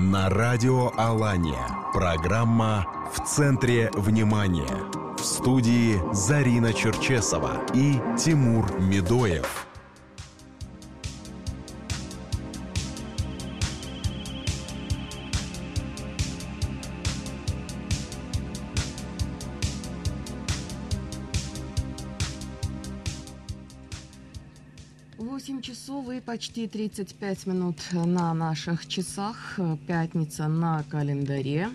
На радио Алания. Программа «В центре внимания». В студии Зарина Черчесова и Тимур Медоев. Почти 35 минут на наших часах. Пятница на календаре.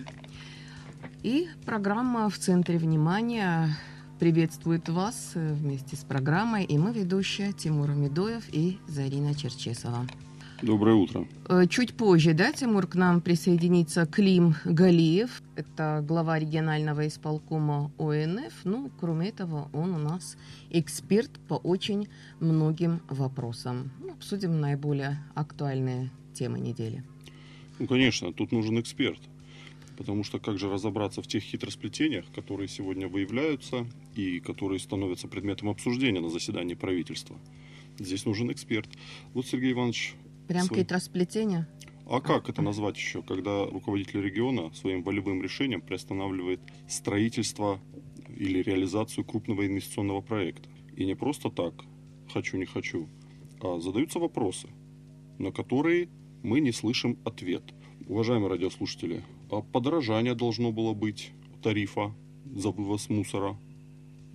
И программа «В центре внимания» приветствует вас вместе с программой. И мы ведущая Тимур Медоев и Зарина Черчесова. Доброе утро. Э, чуть позже, да, Тимур, к нам присоединится Клим Галиев. Это глава регионального исполкома ОНФ. Ну, кроме этого, он у нас эксперт по очень многим вопросам. Ну, обсудим наиболее актуальные темы недели. Ну, конечно, тут нужен эксперт. Потому что как же разобраться в тех хитросплетениях, которые сегодня выявляются и которые становятся предметом обсуждения на заседании правительства? Здесь нужен эксперт. Вот Сергей Иванович Прям свой... хитросплетение? А как это назвать еще, когда руководитель региона своим волевым решением приостанавливает строительство или реализацию крупного инвестиционного проекта? И не просто так, хочу, не хочу, а задаются вопросы, на которые мы не слышим ответ. Уважаемые радиослушатели, а подорожание должно было быть тарифа за вывоз мусора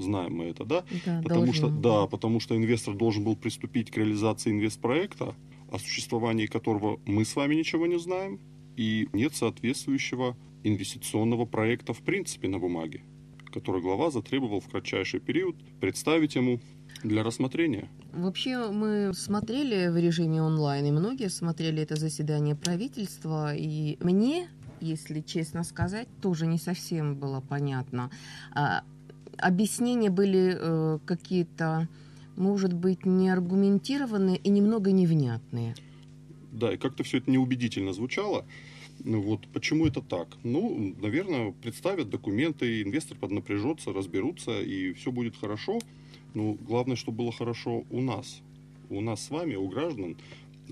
знаем мы это, да? Да, потому должен. что, да, потому что инвестор должен был приступить к реализации инвестпроекта, о существовании которого мы с вами ничего не знаем, и нет соответствующего инвестиционного проекта в принципе на бумаге, который глава затребовал в кратчайший период представить ему для рассмотрения. Вообще мы смотрели в режиме онлайн, и многие смотрели это заседание правительства, и мне, если честно сказать, тоже не совсем было понятно. А, объяснения были э, какие-то может быть, неаргументированные и немного невнятные. Да, и как-то все это неубедительно звучало. Ну вот, почему это так? Ну, наверное, представят документы, инвестор поднапряжется, разберутся, и все будет хорошо. Ну, главное, чтобы было хорошо у нас. У нас с вами, у граждан,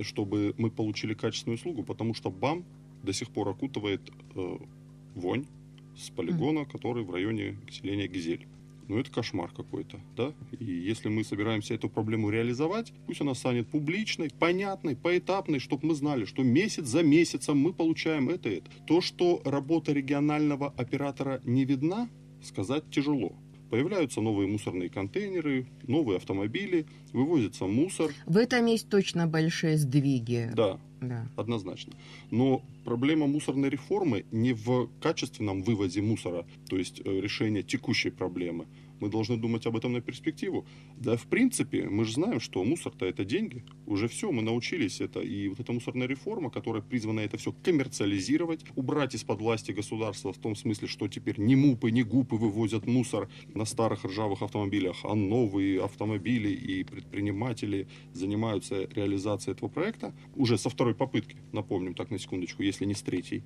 чтобы мы получили качественную услугу, потому что БАМ до сих пор окутывает э, вонь с полигона, который в районе селения Гизель ну это кошмар какой-то, да? И если мы собираемся эту проблему реализовать, пусть она станет публичной, понятной, поэтапной, чтобы мы знали, что месяц за месяцем мы получаем это и это. То, что работа регионального оператора не видна, сказать тяжело. Появляются новые мусорные контейнеры, новые автомобили, вывозится мусор. В этом есть точно большие сдвиги. Да, да. однозначно. Но проблема мусорной реформы не в качественном вывозе мусора, то есть э, решение текущей проблемы, мы должны думать об этом на перспективу. Да, в принципе, мы же знаем, что мусор-то это деньги. Уже все, мы научились это. И вот эта мусорная реформа, которая призвана это все коммерциализировать, убрать из-под власти государства в том смысле, что теперь не МУПы, не ГУПы вывозят мусор на старых ржавых автомобилях, а новые автомобили и предприниматели занимаются реализацией этого проекта уже со второй попытки, напомним так на секундочку, если не с третьей,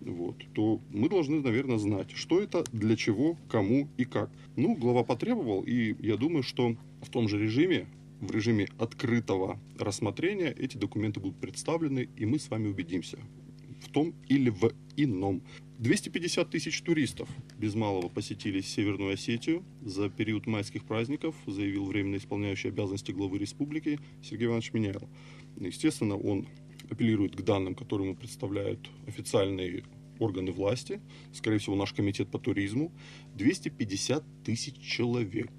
вот, то мы должны, наверное, знать, что это, для чего, кому и как. Ну, глава потребовал, и я думаю, что в том же режиме, в режиме открытого рассмотрения эти документы будут представлены, и мы с вами убедимся в том или в ином. 250 тысяч туристов без малого посетили Северную Осетию за период майских праздников, заявил временно исполняющий обязанности главы республики Сергей Иванович Меняйло. Естественно, он апеллирует к данным, которые ему представляют официальные органы власти, скорее всего, наш комитет по туризму, 250 тысяч человек.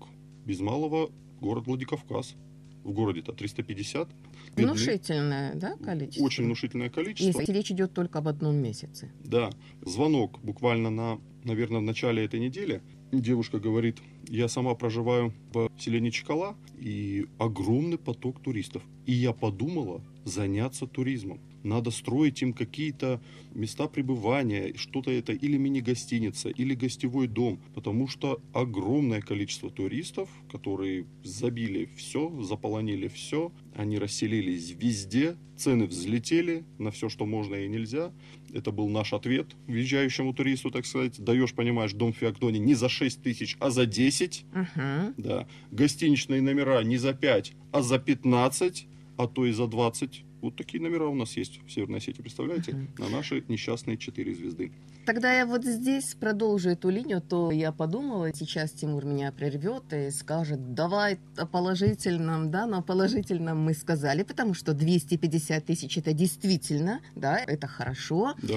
Без малого город Владикавказ. В городе-то 350. Внушительное, да, количество? Очень внушительное количество. Если речь идет только об одном месяце. Да. Звонок буквально на, наверное, в начале этой недели. Девушка говорит, я сама проживаю в селении Чкала, и огромный поток туристов. И я подумала заняться туризмом надо строить им какие-то места пребывания, что-то это или мини-гостиница, или гостевой дом, потому что огромное количество туристов, которые забили все, заполонили все, они расселились везде, цены взлетели на все, что можно и нельзя. Это был наш ответ въезжающему туристу, так сказать. Даешь, понимаешь, дом в Феоктоне не за 6 тысяч, а за 10. Uh-huh. Да. Гостиничные номера не за 5, а за 15, а то и за 20 Вот такие номера у нас есть в Северной Осетии, представляете? Мгм. На наши несчастные четыре звезды. Тогда я вот здесь продолжу эту линию, то я подумала, сейчас Тимур меня прервет и скажет, давай о положительном, да, но о положительном мы сказали, потому что 250 тысяч это действительно, да, это хорошо. Да,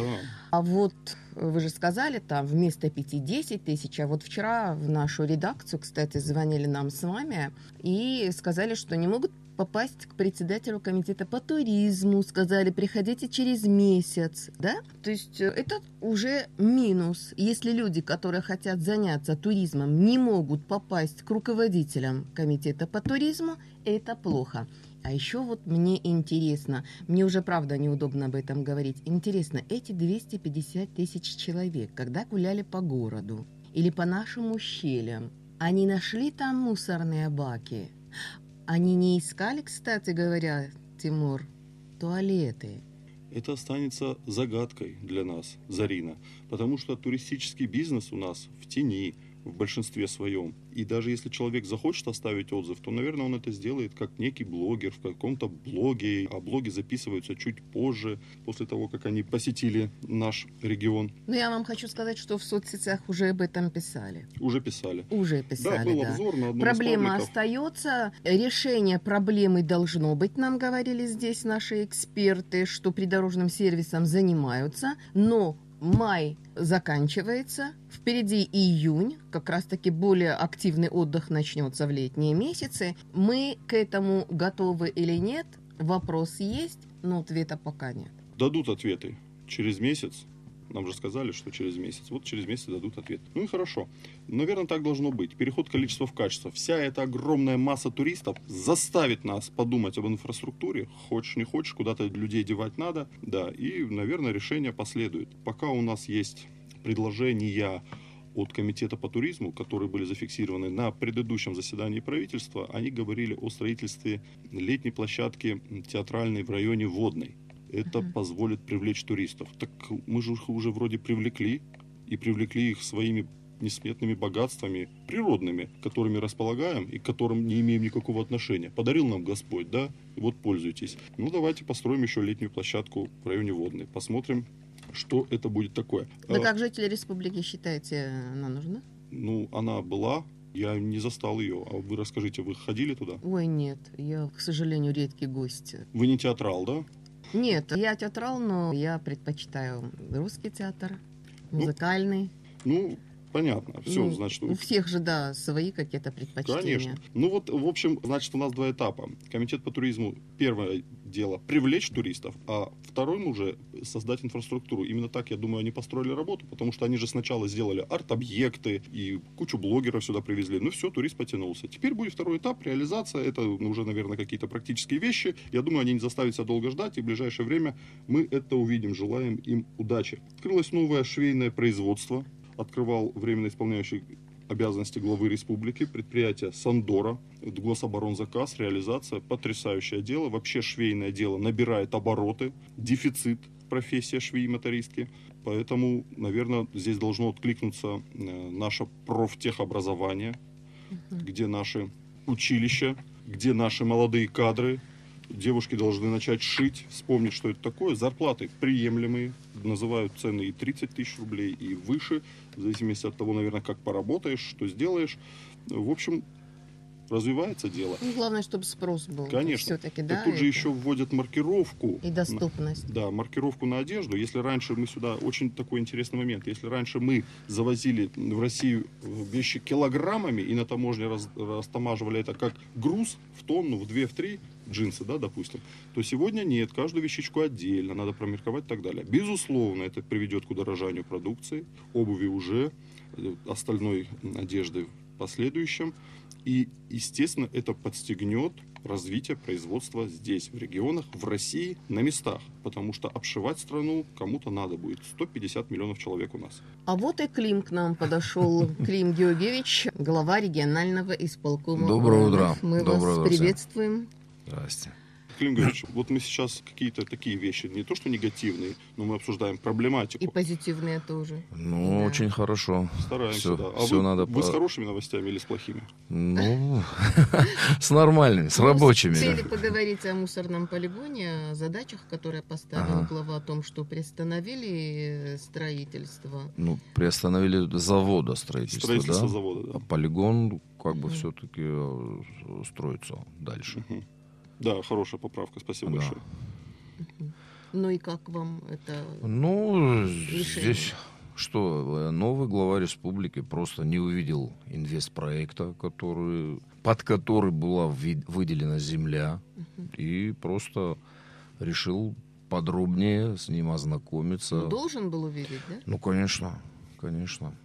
А вот вы же сказали, там вместо 5-10 тысяч, а вот вчера в нашу редакцию, кстати, звонили нам с вами и сказали, что не могут попасть к председателю комитета по туризму, сказали, приходите через месяц, да? То есть э, это уже минус. Если люди, которые хотят заняться туризмом, не могут попасть к руководителям комитета по туризму, это плохо. А еще вот мне интересно, мне уже правда неудобно об этом говорить, интересно, эти 250 тысяч человек, когда гуляли по городу или по нашим ущельям, они нашли там мусорные баки? Они не искали, кстати говоря, Тимур, туалеты? это останется загадкой для нас, Зарина, потому что туристический бизнес у нас в тени в большинстве своем. И даже если человек захочет оставить отзыв, то, наверное, он это сделает как некий блогер в каком-то блоге, а блоги записываются чуть позже, после того, как они посетили наш регион. Ну, я вам хочу сказать, что в соцсетях уже об этом писали. Уже писали. Уже Да, писали, был да. обзор на одном Проблема остается, решение проблемы должно быть, нам говорили здесь наши эксперты, что придорожным сервисом занимаются, но май заканчивается, впереди июнь, как раз-таки более активный отдых начнется в летние месяцы. Мы к этому готовы или нет? Вопрос есть, но ответа пока нет. Дадут ответы через месяц. Нам же сказали, что через месяц. Вот через месяц дадут ответ. Ну и хорошо. Наверное, так должно быть. Переход количества в качество. Вся эта огромная масса туристов заставит нас подумать об инфраструктуре. Хочешь, не хочешь, куда-то людей девать надо. Да, и, наверное, решение последует. Пока у нас есть предложения от Комитета по туризму, которые были зафиксированы на предыдущем заседании правительства, они говорили о строительстве летней площадки театральной в районе Водной. Это Мгм. позволит привлечь туристов. Так мы же их уже вроде привлекли, и привлекли их своими несметными богатствами природными, которыми располагаем и к которым не имеем никакого отношения. Подарил нам Господь, да? Вот пользуйтесь. Ну, давайте построим еще летнюю площадку в районе Водной. Посмотрим, что это будет такое. Вы А, как жители республики считаете, она нужна? Ну, она была, я не застал ее. А вы расскажите, вы ходили туда? Ой, нет, я, к сожалению, редкий гость. Вы не театрал, да? Нет, я театрал, но я предпочитаю русский театр, музыкальный. Ну, понятно. Все, Ну, значит, У всех же, да, свои какие-то предпочтения. Конечно. Ну вот, в общем, значит, у нас два этапа. Комитет по туризму, первое дело, привлечь туристов, а второй уже создать инфраструктуру. Именно так, я думаю, они построили работу, потому что они же сначала сделали арт-объекты и кучу блогеров сюда привезли. Ну все, турист потянулся. Теперь будет второй этап, реализация. Это ну, уже, наверное, какие-то практические вещи. Я думаю, они не заставят себя долго ждать, и в ближайшее время мы это увидим. Желаем им удачи. Открылось новое швейное производство. Открывал временно исполняющий обязанности главы республики, предприятие Сандора, гособоронзаказ, реализация, потрясающее дело. Вообще швейное дело набирает обороты, дефицит профессия швеи-мотористки. Поэтому, наверное, здесь должно откликнуться э, наше профтехобразование, где наши училища, где наши молодые кадры. Девушки должны начать шить, вспомнить, что это такое. Зарплаты приемлемые, называют цены и 30 тысяч рублей, и выше, в зависимости от того, наверное, как поработаешь, что сделаешь. В общем, развивается дело. Ну, главное, чтобы спрос был. Конечно. Все-таки, Так да. тут же это- еще вводят маркировку. И доступность. Да, маркировку на одежду. Если раньше мы сюда, очень такой интересный момент, если раньше мы завозили в Россию вещи килограммами и на таможне раз- растамаживали это как груз в тонну, в две, в три, джинсы, да, допустим, то сегодня нет, каждую вещичку отдельно, надо промарковать и так далее. Безусловно, это приведет к удорожанию продукции, обуви уже, э, остальной одежды в последующем. И, естественно, это подстегнет развитие производства здесь, в регионах, в России, на местах. Потому что обшивать страну кому-то надо будет. 150 миллионов человек у нас. А вот и Клим к нам подошел. Клим Георгиевич, глава регионального исполкома. Доброе утро. Мы Доброе вас утро всем. Здрасте. Клим Григорьевич, вот мы сейчас какие-то такие вещи, не то что негативные, но мы обсуждаем проблематику. И позитивные тоже. Ну, Да. очень хорошо. Стараемся, Всё- да. А всё вы, надо вы с хорошими новостями или с плохими? Ну, с нормальными, с Ну, рабочими. Цели поговорить о мусорном полигоне, о задачах, которые поставил глава, о том, что приостановили э, строительство. Ну, приостановили завода строительства, Строительство да? завода, А да. полигон как бы все-таки строится дальше. Да, хорошая поправка, спасибо Да. большое. Ну и как вам это? Ну, Решение. здесь что, новый глава республики просто не увидел инвестпроекта, который, под который была выделена земля, Мгм. и просто решил подробнее с ним ознакомиться. Ну, должен был увидеть, да? Ну, конечно, конечно.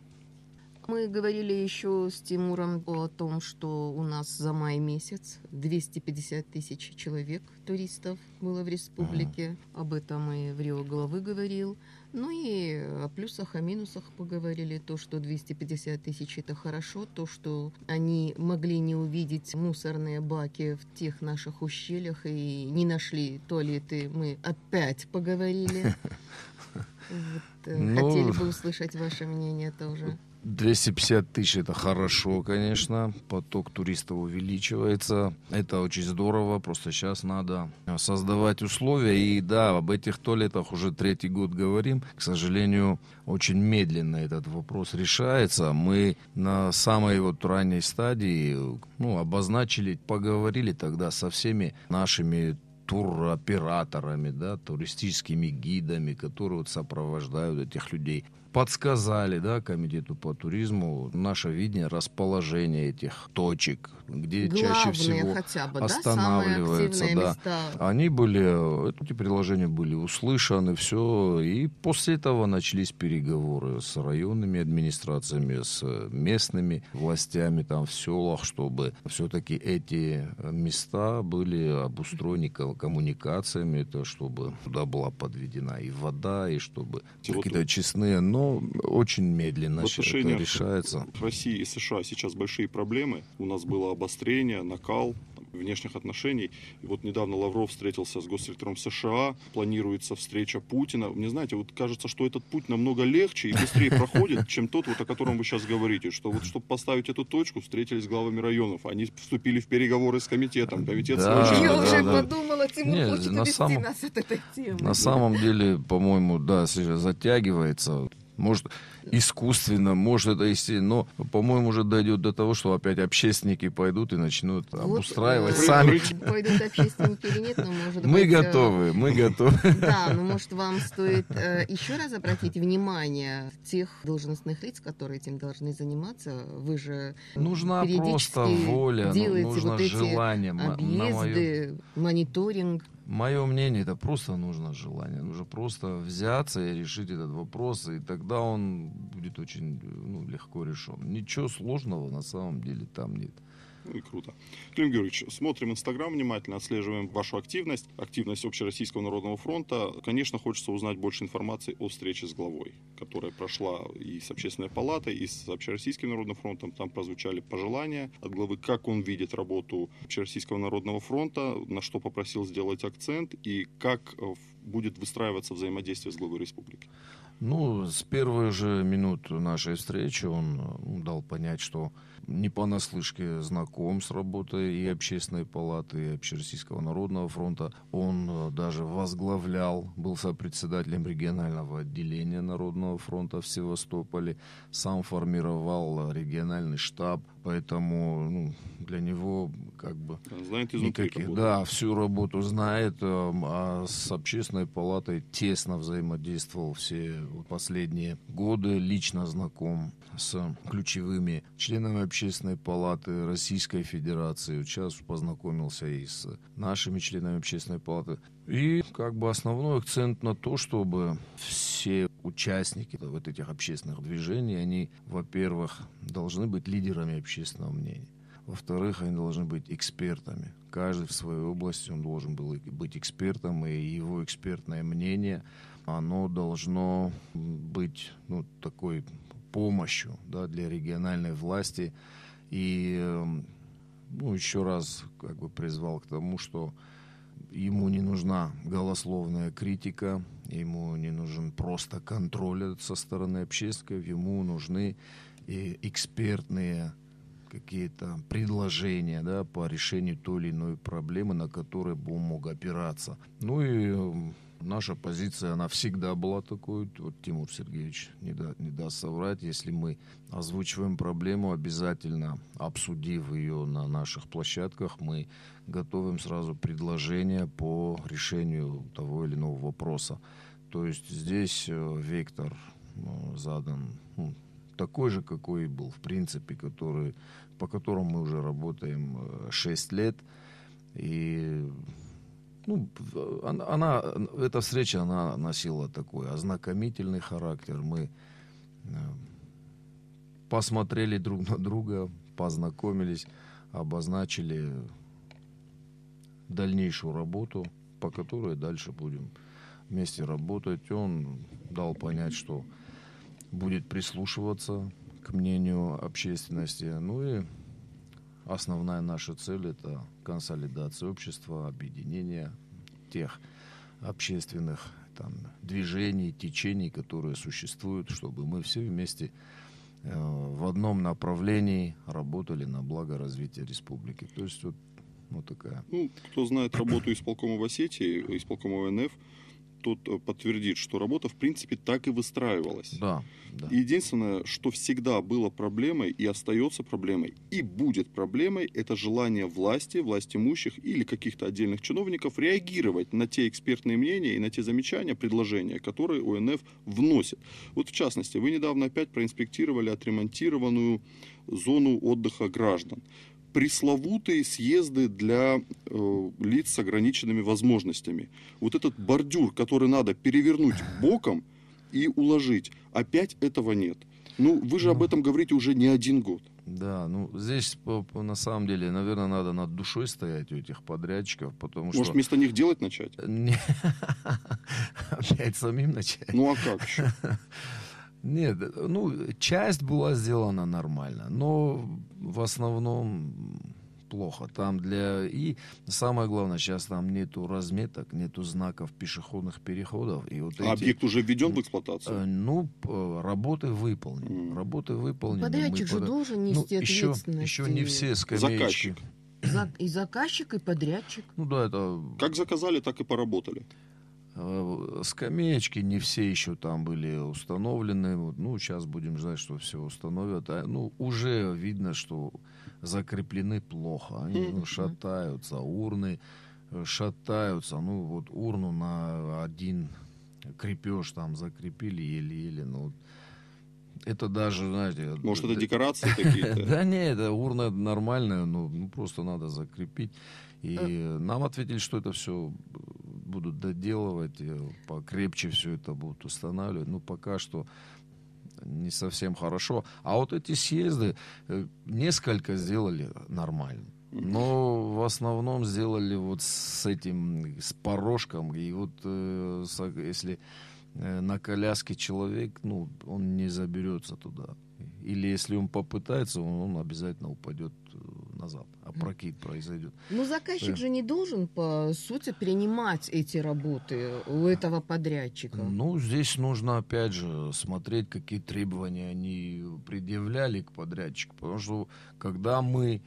Мы говорили еще с Тимуром о том, что у нас за май месяц 250 тысяч человек, туристов, было в республике. Об этом и в Рио главы говорил. Ну и о плюсах, о минусах поговорили. То, что 250 тысяч это хорошо, то, что они могли не увидеть мусорные баки в тех наших ущельях и не нашли туалеты, мы опять поговорили. Вот, э, Ну, Хотели бы услышать ваше мнение тоже. 250 тысяч это хорошо, конечно. Поток туристов увеличивается. Это очень здорово. Просто сейчас надо создавать условия. И да, об этих туалетах уже третий год говорим. К сожалению, очень медленно этот вопрос решается. Мы на самой вот ранней стадии ну, обозначили, поговорили тогда со всеми нашими туроператорами, да, туристическими гидами, которые вот сопровождают этих людей. Подсказали, да, комитету по туризму наше видение расположения этих точек, где чаще Главные всего хотя бы, да, самые останавливаются, активные да. места. они были, эти предложения были услышаны, все, и после этого начались переговоры с районными администрациями, с местными властями там в селах, чтобы все-таки эти места были обустроены ко- коммуникациями, это чтобы туда была подведена и вода, и чтобы какие-то честные, но очень медленно В это решается. России и США сейчас большие проблемы. У нас было обострение, накал внешних отношений. И вот недавно Лавров встретился с госсекретарем США. Планируется встреча Путина. Мне знаете, вот кажется, что этот путь намного легче и быстрее проходит, чем тот, вот, о котором вы сейчас говорите. Что вот, чтобы поставить эту точку, встретились с главами районов. Они вступили в переговоры с комитетом. Комитет Да, срочно- Я да, уже да. подумала, Тимур Не, хочет на увести самом- нас от этой темы. На самом деле, по-моему, да, сейчас затягивается. Может, искусственно, может, это естественно. Но, по-моему, уже дойдет до того, что опять общественники пойдут и начнут Вот, обустраивать э, сами. Пойдут общественники или нет, но может Мы быть, э, готовы, мы готовы. Да, но может вам стоит э, еще раз обратить внимание тех должностных лиц, которые этим должны заниматься. Вы же Нужна просто воля, ну, делаете нужно вот эти желание. Объезды, мониторинг. Мое мнение, это просто нужно желание. Нужно просто взяться и решить этот вопрос, и тогда он будет очень ну, легко решен. Ничего сложного на самом деле там нет. Ну и круто. Клим Георгиевич, смотрим Инстаграм внимательно, отслеживаем вашу активность, активность Общероссийского народного фронта. Конечно, хочется узнать больше информации о встрече с главой, которая прошла и с Общественной палатой, и с Общероссийским народным фронтом. Там прозвучали пожелания от главы, как он видит работу Общероссийского народного фронта, на что попросил сделать акцент и как э, будет выстраиваться взаимодействие с главой республики. Ну, с первой же минут нашей встречи он ну, дал понять, что не понаслышке знаком с работой и Общественной палаты, и Общероссийского народного фронта. Он э, даже возглавлял, был сопредседателем регионального отделения Народного фронта в Севастополе, сам формировал региональный штаб, поэтому ну, для него как бы Знает изнутри Никаких, да, всю работу знает, эм, а с общественной палатой тесно взаимодействовал все последние годы, лично знаком с ключевыми членами общественной палаты Российской Федерации. Сейчас познакомился и с нашими членами общественной палаты. И как бы основной акцент на то, чтобы все участники вот этих общественных движений, они, во-первых, должны быть лидерами общественного мнения. Во-вторых, они должны быть экспертами. Каждый в своей области он должен был быть экспертом, и его экспертное мнение, оно должно быть ну, такой помощью да, для региональной власти. И эм, ну, еще раз как бы призвал к тому, что ему не нужна голословная критика, ему не нужен просто контроль со стороны общественников, ему нужны и экспертные какие-то предложения да, по решению той или иной проблемы, на которые бы он мог опираться. Ну и наша позиция, она всегда была такой. Вот Тимур Сергеевич не, да, не даст соврать. Если мы озвучиваем проблему, обязательно обсудив ее на наших площадках, мы готовим сразу предложение по решению того или иного вопроса. То есть здесь э, вектор ну, задан ну, такой же, какой и был, в принципе, который, по которому мы уже работаем 6 э, лет. И ну, она, она, эта встреча, она носила такой ознакомительный характер. Мы э, посмотрели друг на друга, познакомились, обозначили дальнейшую работу, по которой дальше будем вместе работать. Он дал понять, что будет прислушиваться к мнению общественности. Ну и основная наша цель – это консолидация общества, объединение тех общественных там, движений, течений, которые существуют, чтобы мы все вместе э, в одном направлении работали на благо развития республики. То есть вот, вот такая. Ну, кто знает работу исполкома в Осетии, исполкома ВНФ, тот э, подтвердит, что работа, в принципе, так и выстраивалась. Да, да. единственное, что всегда было проблемой и остается проблемой, и будет проблемой, это желание власти, власть имущих или каких-то отдельных чиновников реагировать на те экспертные мнения и на те замечания, предложения, которые ОНФ вносит. Вот в частности, вы недавно опять проинспектировали отремонтированную зону отдыха граждан пресловутые съезды для э, лиц с ограниченными возможностями. Вот этот бордюр, который надо перевернуть боком и уложить, опять этого нет. Ну, вы же ну, об этом говорите уже не один год. Да, ну здесь на самом деле, наверное, надо над душой стоять у этих подрядчиков, потому Может, что... Может, вместо них делать начать? Опять самим начать? Ну, а как еще? Нет, ну, часть была сделана нормально, но в основном плохо. Там для... И самое главное, сейчас там нету разметок, нету знаков пешеходных переходов. И вот а эти... объект уже введен в эксплуатацию? Э, ну, работы выполнены. Mm. Работы выполнены. Подрядчик же под... должен нести ну, еще, еще не все скамеечки. Заказчик. За... И заказчик, и подрядчик. Ну да, это... Как заказали, так и поработали. Э, скамеечки не все еще там были установлены. Ну, сейчас будем ждать, что все установят. А, ну, уже видно, что закреплены плохо. Они ну, шатаются. Урны э, шатаются. Ну, вот урну на один крепеж там закрепили еле-еле. Ну, это даже, знаете... Может, это декорации какие-то? Да нет, это урна нормальная, ну, ну просто надо закрепить. И э. нам ответили, что это все будут доделывать, э, покрепче все это будут устанавливать. Ну, пока что не совсем хорошо. А вот эти съезды э, несколько сделали нормально. Но в основном сделали вот с этим, с порожком. И вот э, если на коляске человек, ну, он не заберется туда. Или если он попытается, он, он обязательно упадет назад, опрокид произойдет. Но заказчик да. же не должен, по сути, принимать эти работы у этого подрядчика. Ну, здесь нужно, опять же, смотреть, какие требования они предъявляли к подрядчику. Потому что, когда мы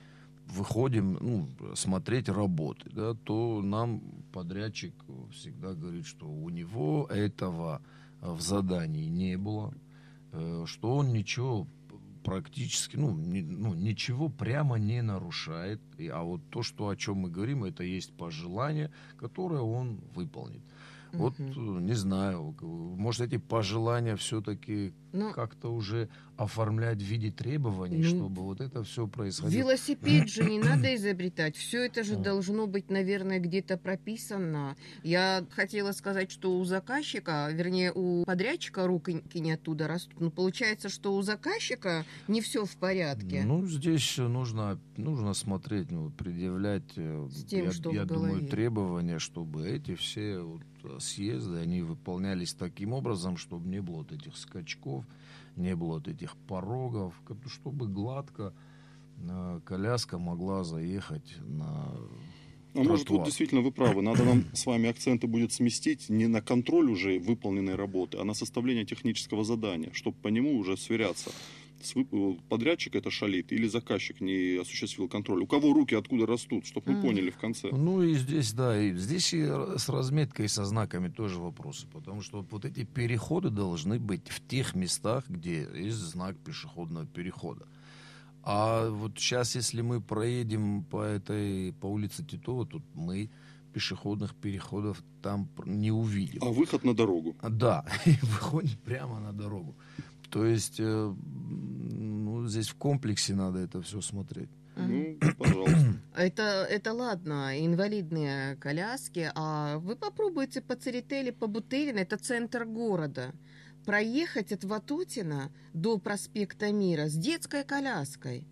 выходим ну, смотреть работы, да, то нам подрядчик всегда говорит, что у него этого в задании не было, э, что он ничего практически, ну, не, ну, ничего прямо не нарушает. И, а вот то, что, о чем мы говорим, это есть пожелание, которое он выполнит. Вот, э, не знаю, может, эти пожелания все-таки ну, как-то уже оформлять в виде требований, ну, чтобы вот это все происходило. Велосипед же не надо изобретать. Все это же должно быть, наверное, где-то прописано. Я хотела сказать, что у заказчика, вернее, у подрядчика руки не оттуда растут. Но получается, что у заказчика не все в порядке. Ну, здесь нужно, нужно смотреть, ну, предъявлять, э, С тем, я, что я думаю, требования, чтобы эти все вот съезды, они выполнялись таким образом, чтобы не было вот этих скачков, не было вот этих порогов, чтобы гладко коляска могла заехать на А может, вот тротуар. действительно вы правы. Надо нам с вами акценты будет сместить не на контроль уже выполненной работы, а на составление технического задания, чтобы по нему уже сверяться. С вып- Подрядчик это шалит или заказчик не осуществил контроль. У кого руки откуда растут, чтобы мы Мгм. поняли в конце. Ну и здесь, да, и здесь и с разметкой, и со знаками тоже вопросы, потому что вот эти переходы должны быть в тех местах, где есть знак пешеходного перехода. А вот сейчас, если мы проедем по этой, по улице Титова, тут мы пешеходных переходов там не увидим. А выход на дорогу. Да, и выходит прямо на дорогу. То есть, э, ну, здесь в комплексе надо это все смотреть. Ну, пожалуйста. Это, это ладно, инвалидные коляски, а вы попробуйте по Церетели, по Бутырина, это центр города, проехать от Ватутина до проспекта Мира с детской коляской.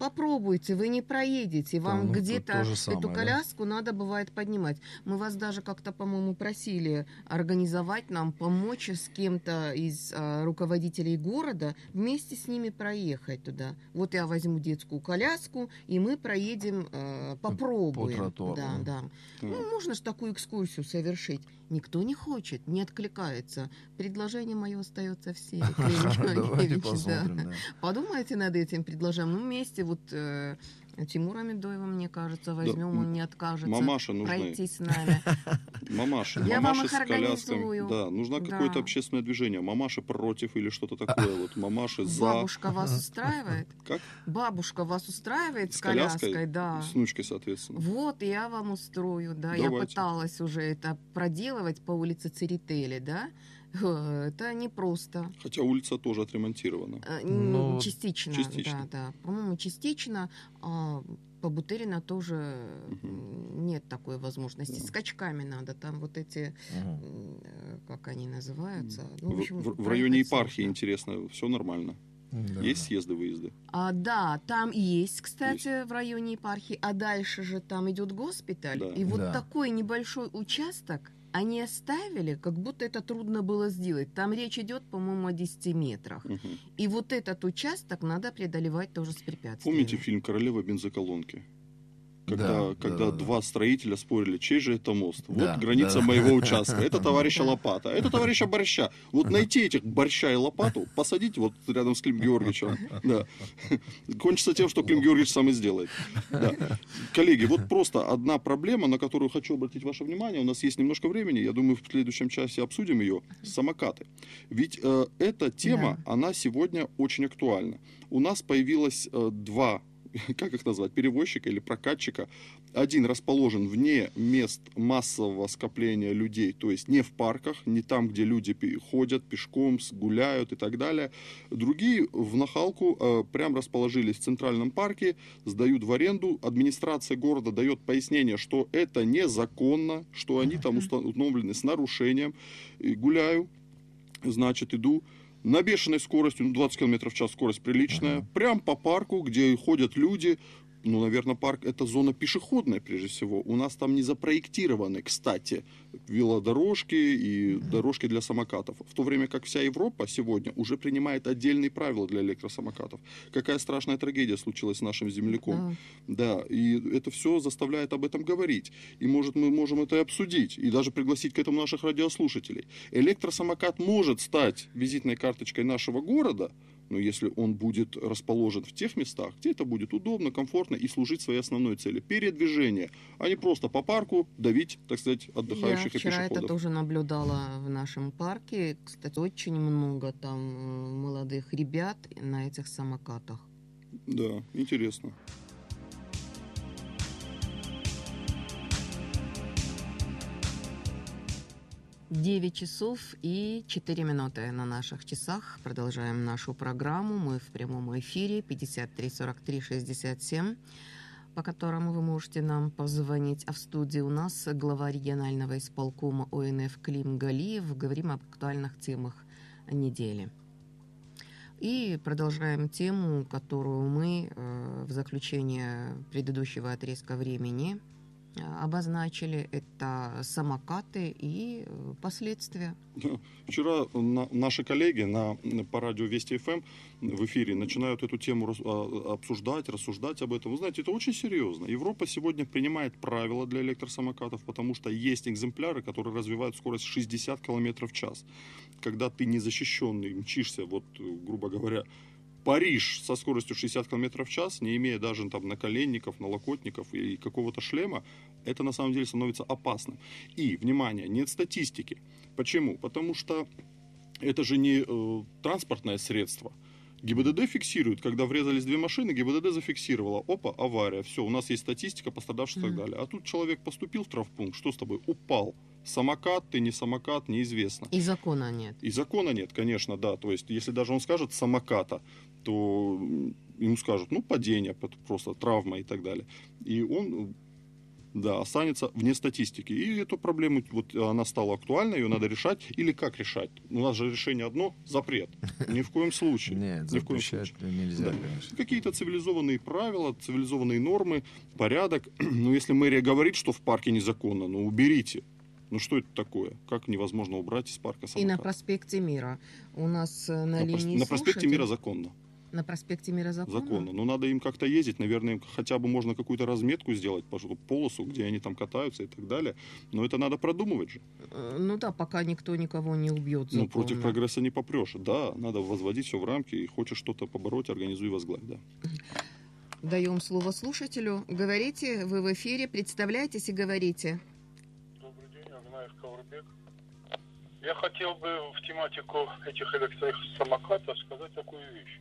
Попробуйте, вы не проедете, вам ну, где-то эту да? коляску надо бывает поднимать. Мы вас даже как-то, по-моему, просили организовать нам, помочь с кем-то из а, руководителей города, вместе с ними проехать туда. Вот я возьму детскую коляску, и мы проедем, э, попробуем. тротуару, да, да. да. Ну, можно же такую экскурсию совершить. Никто не хочет, не откликается. Предложение мое остается в силе. Давайте да. посмотрим. да. Подумайте над этим предложением. Ну, вместе вот э, Тимура Медоева, мне кажется, возьмем, он не откажется. Мамаши нужны. пройти с нами. Мамаши. Я их с колясками. организую. Да, нужно какое-то Да. общественное движение. Мамаши против или что-то такое. Вот мамаши за. Бабушка вас устраивает? Как? Бабушка вас устраивает с, коляской? Да. С внучкой, соответственно. Вот, я вам устрою, да. Я пыталась уже это проделывать по улице Церетели, да. Э, Это непросто. Хотя улица тоже отремонтирована. Э, Ну, частично, частично. да, да. По-моему, частично. А по Бутырина тоже м, нет такой возможности. Да. Скачками надо. Там вот эти, м, э, как они называются. Ну, В, общем, в- в районе епархии, сложно. интересно, все нормально. Да. Есть съезды, выезды? А, да, там есть, кстати, в районе епархии, а дальше же там идет госпиталь. Да. И вот Да. такой небольшой участок они оставили, как будто это трудно было сделать. Там речь идет, по-моему, о 10 метрах. Мгм. И вот этот участок надо преодолевать тоже с препятствиями. Помните фильм «Королева бензоколонки»? Когда, Да, да, когда да, да. два строителя спорили, чей же это мост. Да, вот граница да. моего участка. Это товарища Да. Лопата. а Это товарища Борща. Вот найти этих Борща и Лопату, посадить вот рядом с Клим Георгиевичем. Да. Кончится тем, что Клим Георгиевич сам и сделает. Да. Коллеги, вот просто одна проблема, на которую хочу обратить ваше внимание. У нас есть немножко времени. Я думаю, в следующем часе обсудим ее. Самокаты. Ведь э, эта тема, она сегодня очень актуальна. У нас появилось э, два как их назвать, перевозчика или прокатчика. Один расположен вне мест массового скопления людей, то есть не в парках, не там, где люди ходят пешком, гуляют и так далее. Другие в нахалку э, прям расположились в центральном парке, сдают в аренду. Администрация города дает пояснение, что это незаконно, что они там установлены с нарушением. И гуляю, значит, иду на бешеной скорости, ну, 20 км в час скорость приличная, Ага. прям по парку, где ходят люди. Ну, наверное, парк это зона пешеходная, прежде всего. У нас там не запроектированы, кстати, велодорожки и дорожки для самокатов. В то время как вся Европа сегодня уже принимает отдельные правила для электросамокатов. Какая страшная трагедия случилась с нашим земляком. Да. Да, и это все заставляет об этом говорить. И может мы можем это и обсудить, и даже пригласить к этому наших радиослушателей. Электросамокат может стать визитной карточкой нашего города, но если он будет расположен в тех местах, где это будет удобно, комфортно и служить своей основной цели – передвижение, а не просто по парку давить, так сказать, Я отдыхающих и вчера это пешеходов. тоже наблюдала в нашем парке. Кстати, очень много там э, молодых ребят на этих самокатах. Да, интересно. Девять часов и 4 минуты на наших часах. Продолжаем нашу программу. Мы в прямом эфире 53 43 67, по которому вы можете нам позвонить. А в студии у нас глава регионального исполкома ОНФ Клим Галиев. Говорим об актуальных темах недели. И продолжаем тему, которую мы э, в заключение предыдущего отрезка времени обозначили, это самокаты и э, последствия. Вчера на, наши коллеги на, по радио Вести ФМ в эфире начинают эту тему а, обсуждать, рассуждать об этом. Вы знаете, это очень серьезно. Европа сегодня принимает правила для электросамокатов, потому что есть экземпляры, которые развивают скорость 60 км в час. Когда ты незащищенный мчишься, вот, грубо говоря, Париж со скоростью 60 км в час, не имея даже там наколенников, налокотников и какого-то шлема, это на самом деле становится опасным. И, внимание, нет статистики. Почему? Потому что это же не э, транспортное средство. ГИБДД фиксирует, когда врезались две машины, ГИБДД зафиксировала, опа, авария, все, у нас есть статистика пострадавших и так далее. А тут человек поступил в травпункт, что с тобой? Упал. Самокат ты, не самокат, неизвестно. И закона нет. И закона нет, конечно, да. То есть, если даже он скажет самоката, то ему скажут, ну, падение, просто травма и так далее. И он да, останется вне статистики. И эту проблему, вот она стала актуальной, ее надо решать. Или как решать? У нас же решение одно – запрет. Ни в коем случае. Нет, Ни в коем случае. нельзя, да. Какие-то цивилизованные правила, цивилизованные нормы, порядок. Но если мэрия говорит, что в парке незаконно, ну уберите. Ну что это такое? Как невозможно убрать из парка самокат? И на проспекте Мира. У нас э, на, на линии На проспекте Мира законно. На проспекте Мира законно? Законно. Но надо им как-то ездить. Наверное, хотя бы можно какую-то разметку сделать, полосу, где они там катаются и так далее. Но это надо продумывать же. Э, ну да, пока никто никого не убьет. Ну, против прогресса не попрешь. Да, надо возводить все в рамки. И хочешь что-то побороть, организуй возглавь, да. Даем слово слушателю. Говорите, вы в эфире, представляйтесь и говорите. Добрый день, Агнаев Каурбек. Я хотел бы в тематику этих электросамокатов сказать такую вещь.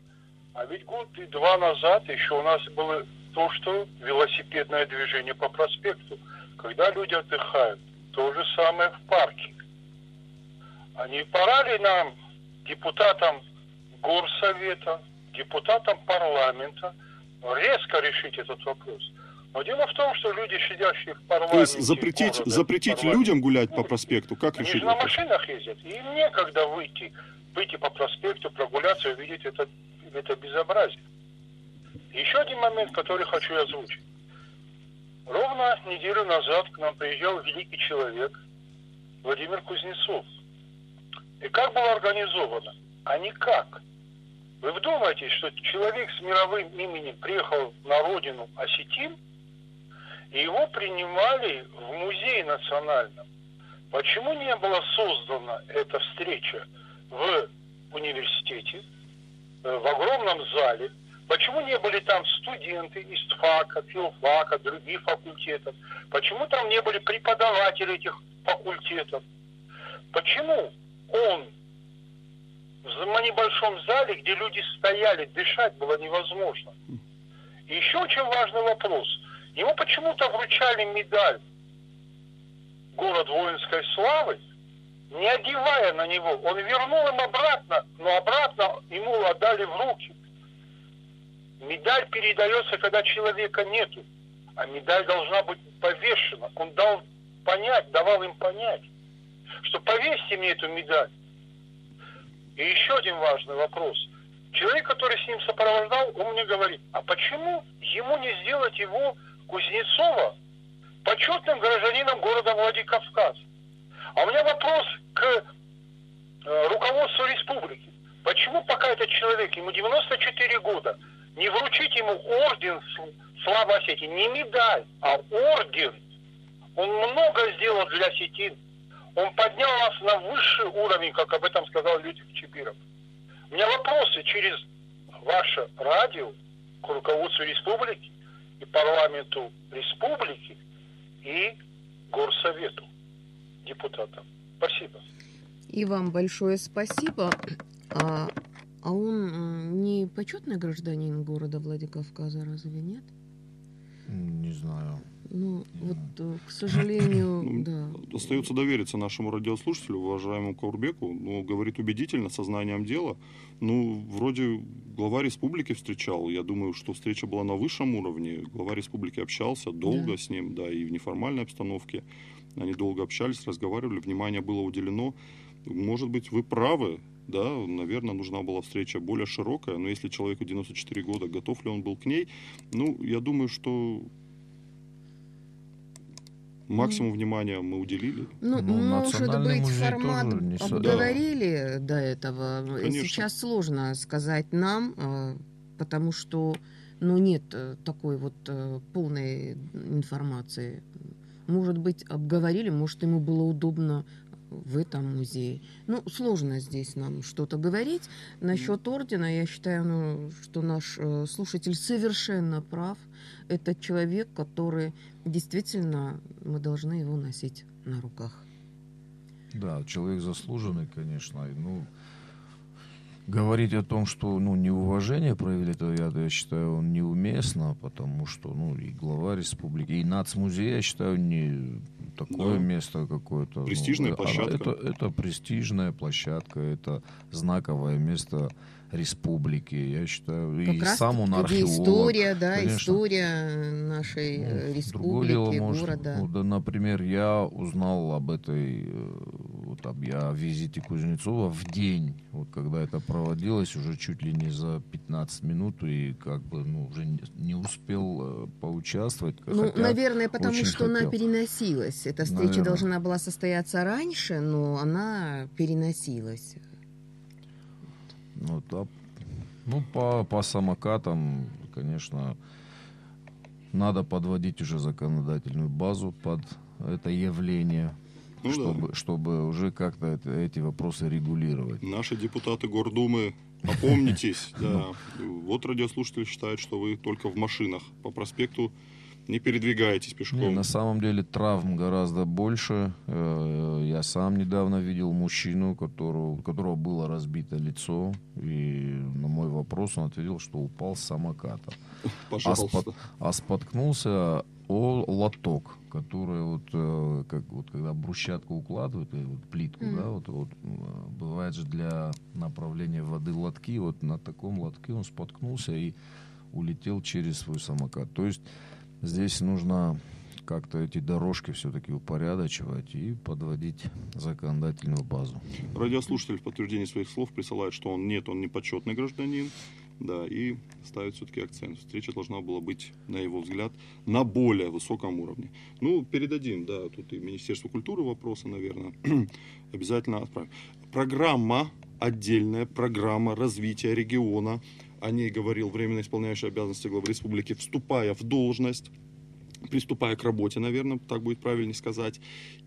А ведь год и два назад еще у нас было то, что велосипедное движение по проспекту. Когда люди отдыхают, то же самое в парке. А не пора ли нам, депутатам горсовета, депутатам парламента, резко решить этот вопрос? Но дело в том, что люди, сидящие в парламенте... То есть запретить, города, запретить людям гулять по проспекту? Как они решить же на машинах ездят, и им некогда выйти, выйти по проспекту, прогуляться, увидеть этот это безобразие. Еще один момент, который хочу озвучить. Ровно неделю назад к нам приезжал великий человек Владимир Кузнецов. И как было организовано? А никак. Вы вдумаетесь, что человек с мировым именем приехал на родину Осетин, и его принимали в музее национальном. Почему не была создана эта встреча в университете, в огромном зале. Почему не были там студенты из ТФАКа, филфака, других факультетов? Почему там не были преподаватели этих факультетов? Почему он в небольшом зале, где люди стояли, дышать было невозможно? И еще очень важный вопрос. Ему почему-то вручали медаль «Город воинской славы», не одевая на него. Он вернул им обратно, но обратно ему отдали в руки. Медаль передается, когда человека нету, а медаль должна быть повешена. Он дал понять, давал им понять, что повесьте мне эту медаль. И еще один важный вопрос. Человек, который с ним сопровождал, он мне говорит, а почему ему не сделать его Кузнецова почетным гражданином города Владикавказ? А у меня вопрос к э, руководству республики. Почему пока этот человек, ему 94 года, не вручить ему орден славы Осетии, не медаль, а орден? Он много сделал для осетин. Он поднял нас на высший уровень, как об этом сказал Людвиг Чепиров. У меня вопросы через ваше радио к руководству республики и парламенту республики и горсовету депутатам. Спасибо. И вам большое спасибо. А, а он не почетный гражданин города Владикавказа, разве нет? Не знаю. Ну, вот, э, к сожалению, ну, да. Остается довериться нашему радиослушателю, уважаемому Каурбеку. Ну, говорит убедительно, сознанием дела. Ну, вроде глава республики встречал. Я думаю, что встреча была на высшем уровне. Глава республики общался долго да. с ним, да, и в неформальной обстановке. Они долго общались, разговаривали, внимание было уделено. Может быть, вы правы, да, наверное, нужна была встреча более широкая, но если человеку 94 года, готов ли он был к ней, ну, я думаю, что Максимум внимания мы уделили. Ну, Ну, может Национальный быть, формат обговорили до этого. Конечно. Сейчас сложно сказать нам, э, потому что ну, нет э, такой вот э, полной информации. Может быть, обговорили, может, ему было удобно в этом музее. Ну, сложно здесь нам что-то говорить. Насчет ордена, я считаю, ну, что наш э, слушатель совершенно прав. Это человек, который действительно, мы должны его носить на руках. Да, человек заслуженный, конечно. Ну, говорить о том, что ну, неуважение проявили, это я, я считаю неуместно, потому что ну, и глава республики, и нацмузей, я считаю, не такое Да. место какое-то. ну, Престижная а- площадка. Это, это престижная площадка, это знаковое место республики. Я считаю, и Как раз сам он археолог. история, да, конечно. история нашей Ну, э, другое дело, республики, может, города. ну, да, например, я узнал об этой, об, я о визите Кузнецова в день, вот когда это проводилось, уже чуть ли не за 15 минут, и как бы, ну, уже не, не успел э, поучаствовать. Ну, наверное, потому что она хотел. переносилась. Эта встреча Наверное. должна была состояться раньше, но она переносилась. Ну, да. Ну, по, по самокатам, конечно, надо подводить уже законодательную базу под это явление, Ну да. чтобы, чтобы уже как-то эти вопросы регулировать. Наши депутаты Гордумы, опомнитесь, да. Вот радиослушатель считает, что вы только в машинах по проспекту не передвигаетесь Не, пешком. на самом деле травм гораздо больше. Э, Я сам недавно видел мужчину, которого, у которого было разбито лицо. И на мой вопрос он ответил, что упал с самоката. А, спот- а споткнулся о лоток, который вот, э, как, вот когда брусчатку укладывают, и вот плитку, Мгм. да, вот, вот э, бывает же для направления воды лотки, вот на таком лотке он споткнулся и улетел через свой самокат. То есть здесь нужно как-то эти дорожки все-таки упорядочивать и подводить законодательную базу. Радиослушатель в подтверждение своих слов присылает, что он нет, он не почетный гражданин. Да, и ставит все-таки акцент. Встреча должна была быть, на его взгляд, на более высоком уровне. Ну, передадим, да, тут и Министерство культуры вопросы, наверное, обязательно отправим. Программа, отдельная программа развития региона, о ней говорил временно исполняющий обязанности главы республики, вступая в должность, приступая к работе, наверное, так будет правильнее сказать.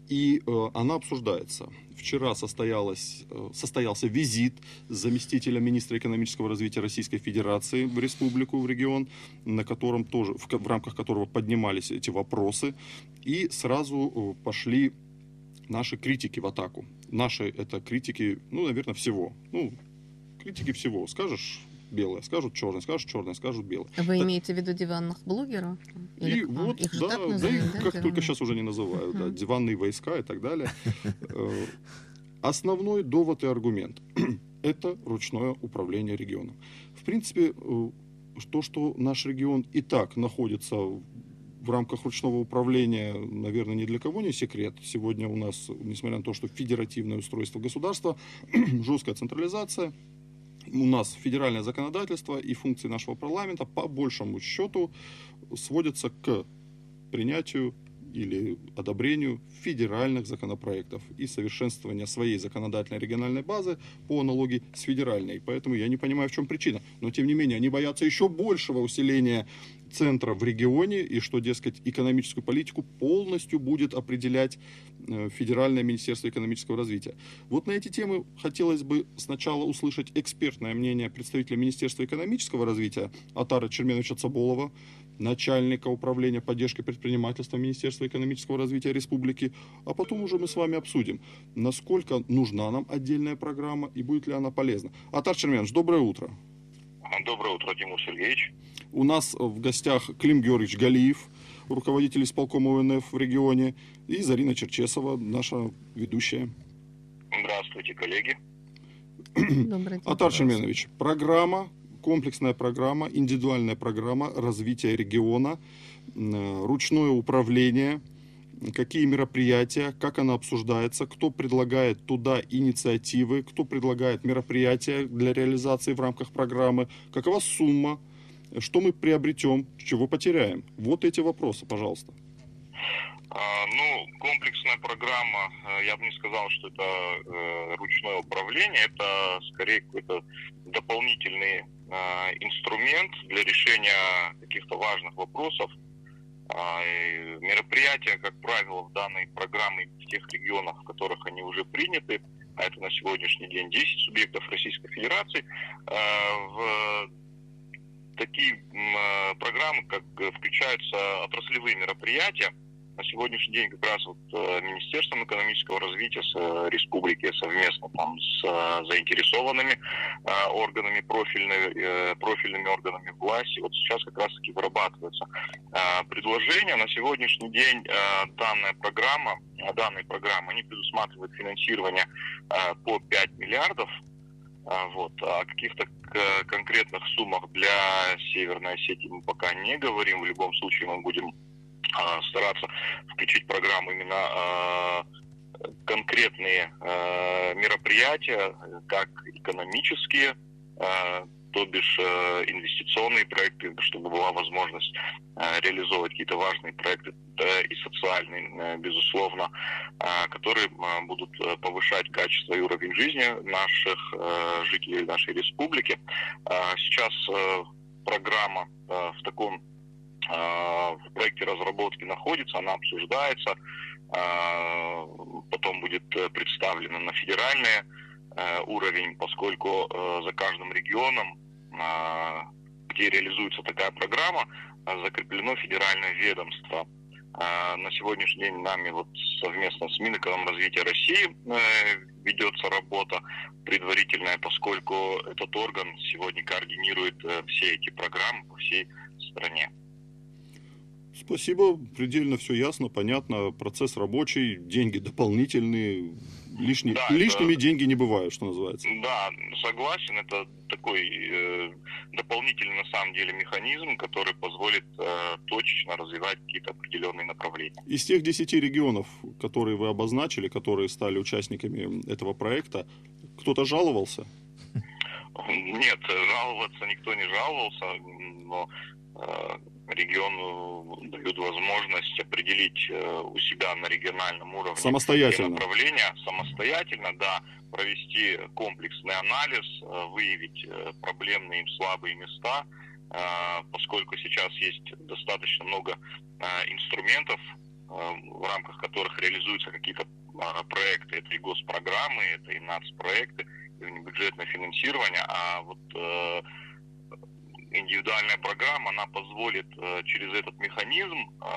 И э, она обсуждается. Вчера состоялось, э, состоялся визит заместителя министра экономического развития Российской Федерации в республику, в регион, на котором тоже, в, в рамках которого поднимались эти вопросы. И сразу э, пошли наши критики в атаку. Наши это критики, ну, наверное, всего. Ну, критики всего. Скажешь белое, скажут черное, скажешь черное, скажут белое. Вы Так- имеете в виду диванных блогеров? И Или- а, вот, их да, да, и называют, да, как диванные? только сейчас уже не называют, да, Мгм. диванные войска и так далее. Э, Основной довод и аргумент – это ручное управление регионом. В принципе, э, то, что наш регион и так находится в рамках ручного управления, наверное, ни для кого не секрет. Сегодня у нас, несмотря на то, что федеративное устройство государства, жесткая централизация, у нас федеральное законодательство и функции нашего парламента по большему счету сводятся к принятию или одобрению федеральных законопроектов и совершенствования своей законодательной региональной базы по аналогии с федеральной. Поэтому я не понимаю, в чем причина. Но, тем не менее, они боятся еще большего усиления центра в регионе и что, дескать, экономическую политику полностью будет определять э, Федеральное Министерство экономического развития. Вот на эти темы хотелось бы сначала услышать экспертное мнение представителя Министерства экономического развития Атара Черменовича Цаболова, начальника управления поддержки предпринимательства Министерства экономического развития республики, а потом уже мы с вами обсудим, насколько нужна нам отдельная программа и будет ли она полезна. Атар Черменович, доброе утро. Доброе утро, Тимур Сергеевич. У нас в гостях Клим Георгиевич Галиев, руководитель исполкома УНФ в регионе, и Зарина Черчесова, наша ведущая. Здравствуйте, коллеги. Добрый день. Атар Шерменович, программа, комплексная программа, индивидуальная программа развития региона, м, ручное управление, какие мероприятия, как она обсуждается, кто предлагает туда инициативы, кто предлагает мероприятия для реализации в рамках программы, какова сумма, что мы приобретем, чего потеряем. Вот эти вопросы, пожалуйста. А, ну, комплексная программа, э, я бы не сказал, что это э, ручное управление, это скорее какой-то дополнительный э, инструмент для решения каких-то важных вопросов. А, мероприятия, как правило, в данной программе в тех регионах, в которых они уже приняты, а это на сегодняшний день 10 субъектов Российской Федерации, в такие программы, как включаются отраслевые мероприятия, на сегодняшний день как раз вот э, Министерством экономического развития с э, республики совместно там с э, заинтересованными органами профильными, профильными органами власти вот сейчас как раз таки вырабатывается предложение. На сегодняшний день данная программа, данная программа, они предусматривают финансирование по 5 миллиардов вот. О каких-то конкретных суммах для Северной Осетии мы пока не говорим. В любом случае мы будем а, стараться включить в программу именно а, конкретные а, мероприятия, как экономические, то бишь инвестиционные проекты, чтобы была возможность реализовывать какие-то важные проекты и социальные, безусловно, которые будут повышать качество и уровень жизни наших жителей нашей республики. Сейчас программа в таком а, в проекте разработки находится, она обсуждается, а, потом будет э, представлена на федеральный э, уровень, поскольку э, за каждым регионом, где реализуется такая программа, закреплено федеральное ведомство. На сегодняшний день нами вот совместно с Минэкономразвития России ведется работа предварительная, поскольку этот орган сегодня координирует все эти программы по всей стране. Спасибо, предельно все ясно, понятно, процесс рабочий, деньги дополнительные, лишние, да, лишними это... деньги не бывают, что называется. Да, согласен, это такой э, дополнительный на самом деле механизм, который позволит э, точечно развивать какие-то определенные направления. Из тех 10 регионов, которые вы обозначили, которые стали участниками этого проекта, кто-то жаловался? Нет, жаловаться никто не жаловался, но э, региону дают возможность определить э, у себя на региональном уровне самостоятельно. направления самостоятельно, да, провести комплексный анализ, э, выявить э, проблемные им слабые места, поскольку сейчас есть достаточно много инструментов, в рамках которых реализуются какие-то проекты, это и госпрограммы, это и нацпроекты, и бюджетное финансирование, а вот индивидуальная программа, она позволит э, через этот механизм э,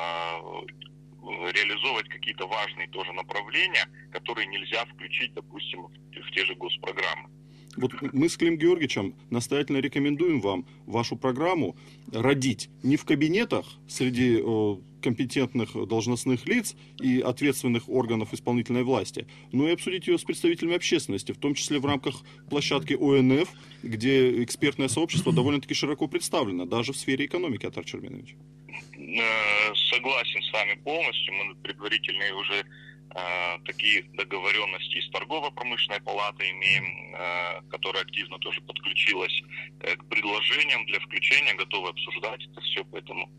реализовывать какие-то важные тоже направления, которые нельзя включить, допустим, в те же госпрограммы. Вот мы с Клим Георгиевичем настоятельно рекомендуем вам вашу программу родить не в кабинетах среди э, компетентных должностных лиц и ответственных органов исполнительной власти, но и обсудить ее с представителями общественности, в том числе в рамках площадки ОНФ, где экспертное сообщество довольно-таки широко представлено, даже в сфере экономики, Атар Черменович. Э, согласен с вами полностью. Мы предварительные уже Э, такие договоренности с торгово-промышленной палатой имеем, э, которая активно тоже подключилась к предложениям для включения, готовы обсуждать это все, поэтому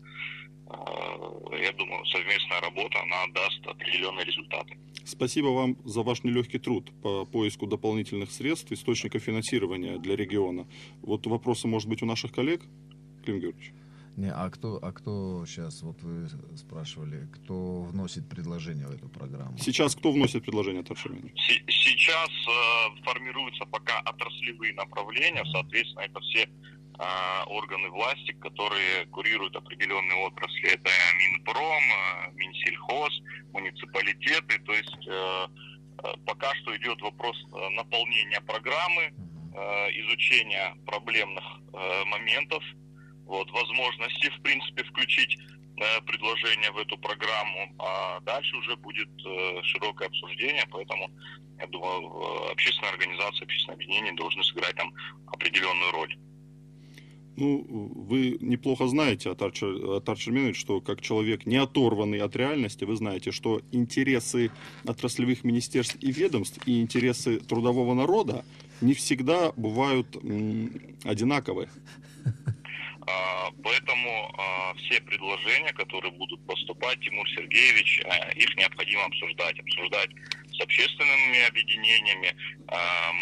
я думаю, совместная работа, она даст определенные результаты. Спасибо вам за ваш нелегкий труд по поиску дополнительных средств, источников финансирования для региона. Вот вопросы, может быть, у наших коллег, Клим Георгиевич? Не, а кто, а кто сейчас, вот вы спрашивали, кто вносит предложение в эту программу? Сейчас кто вносит предложение, Таршемин? Сейчас э, формируются пока отраслевые направления, соответственно, это все э, органы власти, которые курируют определенные отрасли. Это Минпром, э, Минсельхоз, муниципалитеты. То есть э, э пока что идет вопрос э, наполнения программы, э, изучения проблемных э, моментов, вот, возможности, в принципе, включить э, предложение в эту программу, а дальше уже будет широкое обсуждение, поэтому, я думаю, общественная организация, общественное объединение должны сыграть там определенную роль. Ну, вы неплохо знаете, Атар Черменович, что как человек не оторванный от реальности, вы знаете, что интересы отраслевых министерств и ведомств и интересы трудового народа не всегда бывают м, одинаковы. А, поэтому а, все предложения, которые будут поступать, Тимур Сергеевич, а, их необходимо обсуждать. Обсуждать с общественными объединениями,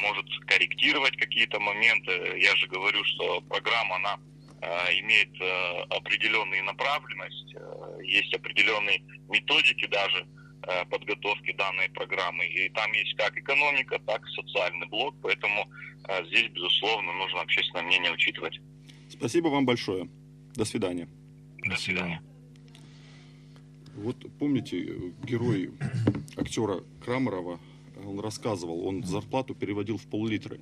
может корректировать какие-то моменты. Я же говорю, что программа, она имеет определенную направленность, есть определенные методики даже подготовки данной программы. И там есть как экономика, так и социальный блок. Поэтому здесь, безусловно, нужно общественное мнение учитывать. Спасибо вам большое. До свидания. До свидания. Вот помните, герой актера Крамарова, он рассказывал, он зарплату переводил в пол-литра.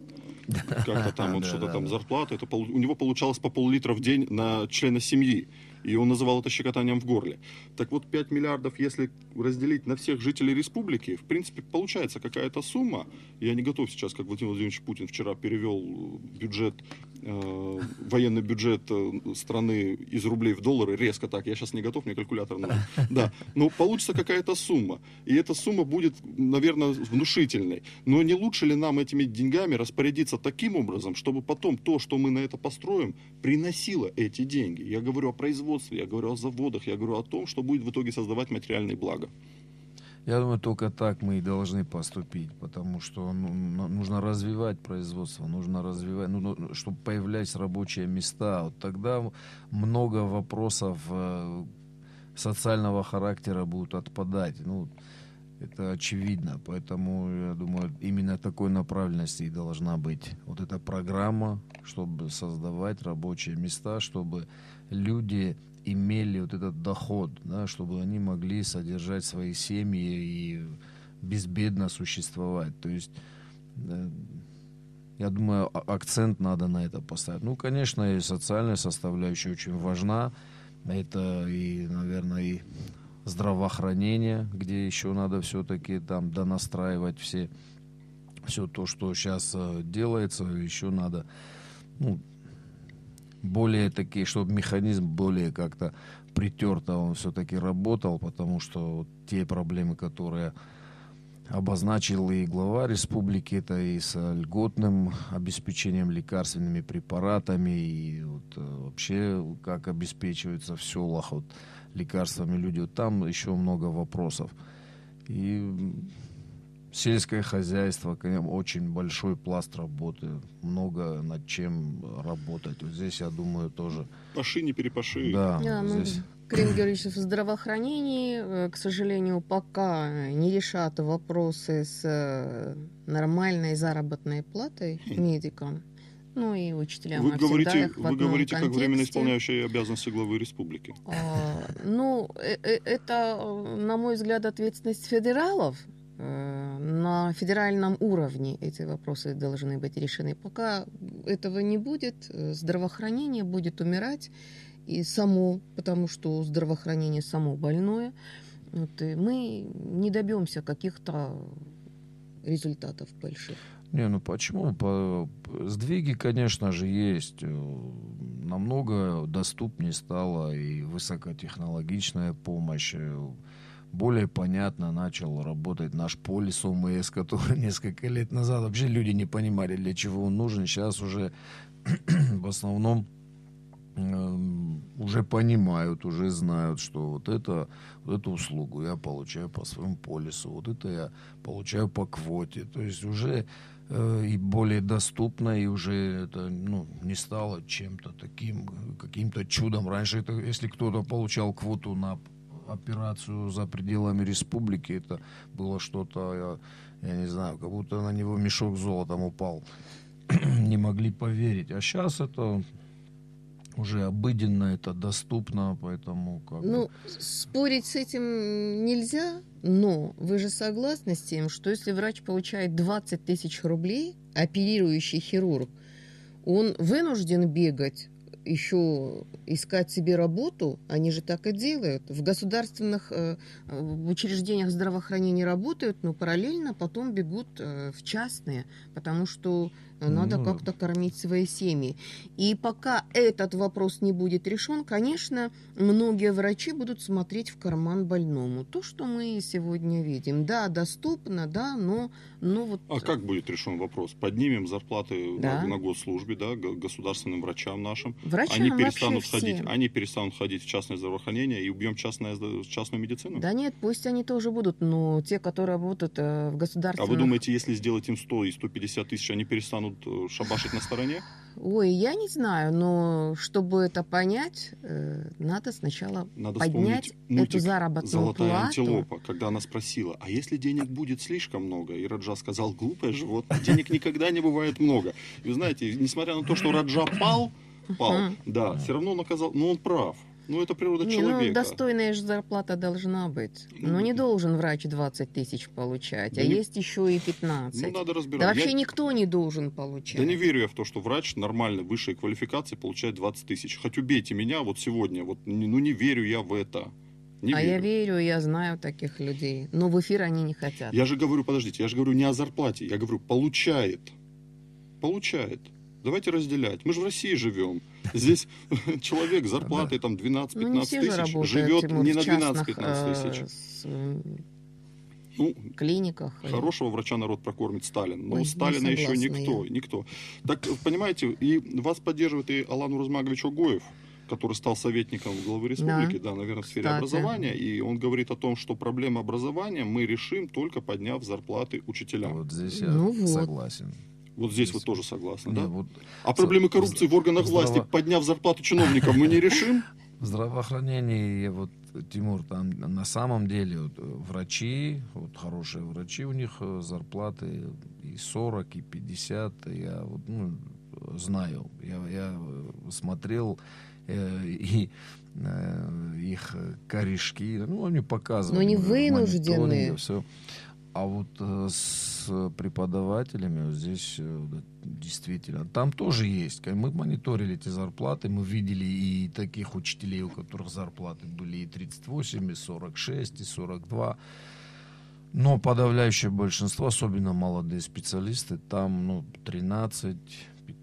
Как-то там, вот что-то там зарплата, это у него получалось по пол-литра в день на члена семьи и он называл это щекотанием в горле. Так вот, 5 миллиардов, если разделить на всех жителей республики, в принципе, получается какая-то сумма. Я не готов сейчас, как Владимир Владимирович Путин вчера перевел бюджет, э, военный бюджет э, страны из рублей в доллары, резко так, я сейчас не готов, мне калькулятор надо. Да, но получится какая-то сумма. И эта сумма будет, наверное, внушительной. Но не лучше ли нам этими деньгами распорядиться таким образом, чтобы потом то, что мы на это построим, приносило эти деньги? Я говорю о производстве производстве, я говорю о заводах, я говорю о том, что будет в итоге создавать материальные блага. Я думаю, только так мы и должны поступить, потому что ну, нужно развивать производство, нужно развивать, ну, ну, чтобы появлялись рабочие места. Вот тогда много вопросов э, социального характера будут отпадать. Ну, это очевидно, поэтому я думаю, именно такой направленности и должна быть вот эта программа, чтобы создавать рабочие места, чтобы люди имели вот этот доход, да, чтобы они могли содержать свои семьи и безбедно существовать. То есть, я думаю, а, акцент надо на это поставить. Ну, конечно, и социальная составляющая очень важна. Это и, наверное, и здравоохранение, где еще надо все-таки там донастраивать все, все то, что сейчас э, делается, еще надо ну, более такие, чтобы механизм более как-то притерто он все-таки работал, потому что вот те проблемы, которые обозначил и глава республики, это и с льготным обеспечением лекарственными препаратами, и вот э, вообще как обеспечивается в селах вот, лекарствами люди. Вот там еще много вопросов. И Сельское хозяйство, конечно, очень большой пласт работы, много над чем работать. Вот здесь, я думаю, тоже... Паши, не перепаши. Да, да ну, здесь... Крем Георгиевич, в здравоохранении, э, к сожалению, пока не решат вопросы с э, нормальной заработной платой медикам. Ну и учителям. Вы говорите, вы говорите как временно исполняющие обязанности главы республики. А, ну, э, это, на мой взгляд, ответственность федералов. Э, на федеральном уровне эти вопросы должны быть решены. Пока этого не будет, э, здравоохранение будет умирать и само, потому что здравоохранение само больное. Вот, и мы не добьемся каких-то результатов больших. Не, ну почему? По... Сдвиги, конечно же, есть. Э, намного доступнее стала и высокотехнологичная помощь более понятно начал работать наш полис ОМС, который несколько лет назад вообще люди не понимали, для чего он нужен. Сейчас уже в основном э, уже понимают, уже знают, что вот, это, вот эту услугу я получаю по своему полису, вот это я получаю по квоте. То есть уже э, и более доступно, и уже это ну, не стало чем-то таким, каким-то чудом. Раньше это, если кто-то получал квоту на операцию за пределами республики, это было что-то, я, я не знаю, как будто на него мешок золотом упал. не могли поверить. А сейчас это уже обыденно, это доступно, поэтому как Ну, спорить с этим нельзя, но вы же согласны с тем, что если врач получает 20 тысяч рублей, оперирующий хирург, он вынужден бегать еще искать себе работу, они же так и делают. В государственных э, в учреждениях здравоохранения работают, но параллельно потом бегут э, в частные, потому что Надо Ну, как-то кормить свои семьи. И пока этот вопрос не будет решен, конечно, многие врачи будут смотреть в карман больному. То, что мы сегодня видим. Да, доступно, да, но, но вот... А как будет решен вопрос? Поднимем зарплаты Да. на, на госслужбе, да, государственным врачам нашим. Врачам они перестанут всем. ходить, они перестанут ходить в частное здравоохранение и убьем частное, частную медицину? Да нет, пусть они тоже будут, но те, которые работают э, в А государственных... вы думаете, если сделать им 100 и 150 тысяч, они перестанут э, шабашить на стороне? Ой, я не знаю, но чтобы это понять, э, надо сначала Надо поднять мультик эту заработную «Золотая плату. антилопа», когда она спросила, а если денег будет слишком много? И Раджа сказал, глупое животное, денег никогда не бывает много. И вы знаете, несмотря на то, что Раджа пал, пал, да, все равно он оказал, ну он прав. Ну это природа Не, ну, человека. достойная же зарплата должна быть. Ну, Но не должен врач 20 тысяч получать, Да а не- есть еще и 15. Ну надо да разбираться. вообще Я- никто не должен получать. Да не верю я в то, что врач нормальной высшей квалификации получает 20 тысяч. Хоть убейте меня вот сегодня, вот, ну не верю я в это. Не а верю. я верю, я знаю таких людей. Но в эфир они не хотят. Я же говорю, подождите, я же говорю не о зарплате, я говорю, получает. Получает. Давайте разделять. Мы же в России живем. Здесь человек с зарплатой там 12-15 ну, тысяч живет не на частных, 12-15 э, тысяч. Ну, клиниках. Хорошего врача народ прокормит Сталин. Но Ой, Сталина еще никто, никто. Так, понимаете, и вас поддерживает и Алан Урзмагович Огоев, который стал советником главы республики, да, наверное, в сфере Кстати. образования. И он говорит о том, что проблемы образования мы решим, только подняв зарплаты учителям. Вот, здесь я Ну вот. Согласен. здесь вы тоже согласны, Не, да? вот А проблемы коррупции в органах здраво- власти, подняв зарплату чиновникам, мы не решим? в здравоохранении, вот, Тимур, там на самом деле вот, э, врачи, вот хорошие врачи, у них э, зарплаты и 40, и 50, я вот, ну, знаю, я, я э, смотрел э, и э, их корешки, ну, они показывали. Но они вынуждены. всё. А вот э, с преподавателями вот здесь э, действительно, там тоже есть. Мы мониторили эти зарплаты, мы видели и таких учителей, у которых зарплаты были и 38, и 46, и 42. Но подавляющее большинство, особенно молодые специалисты, там ну, 13,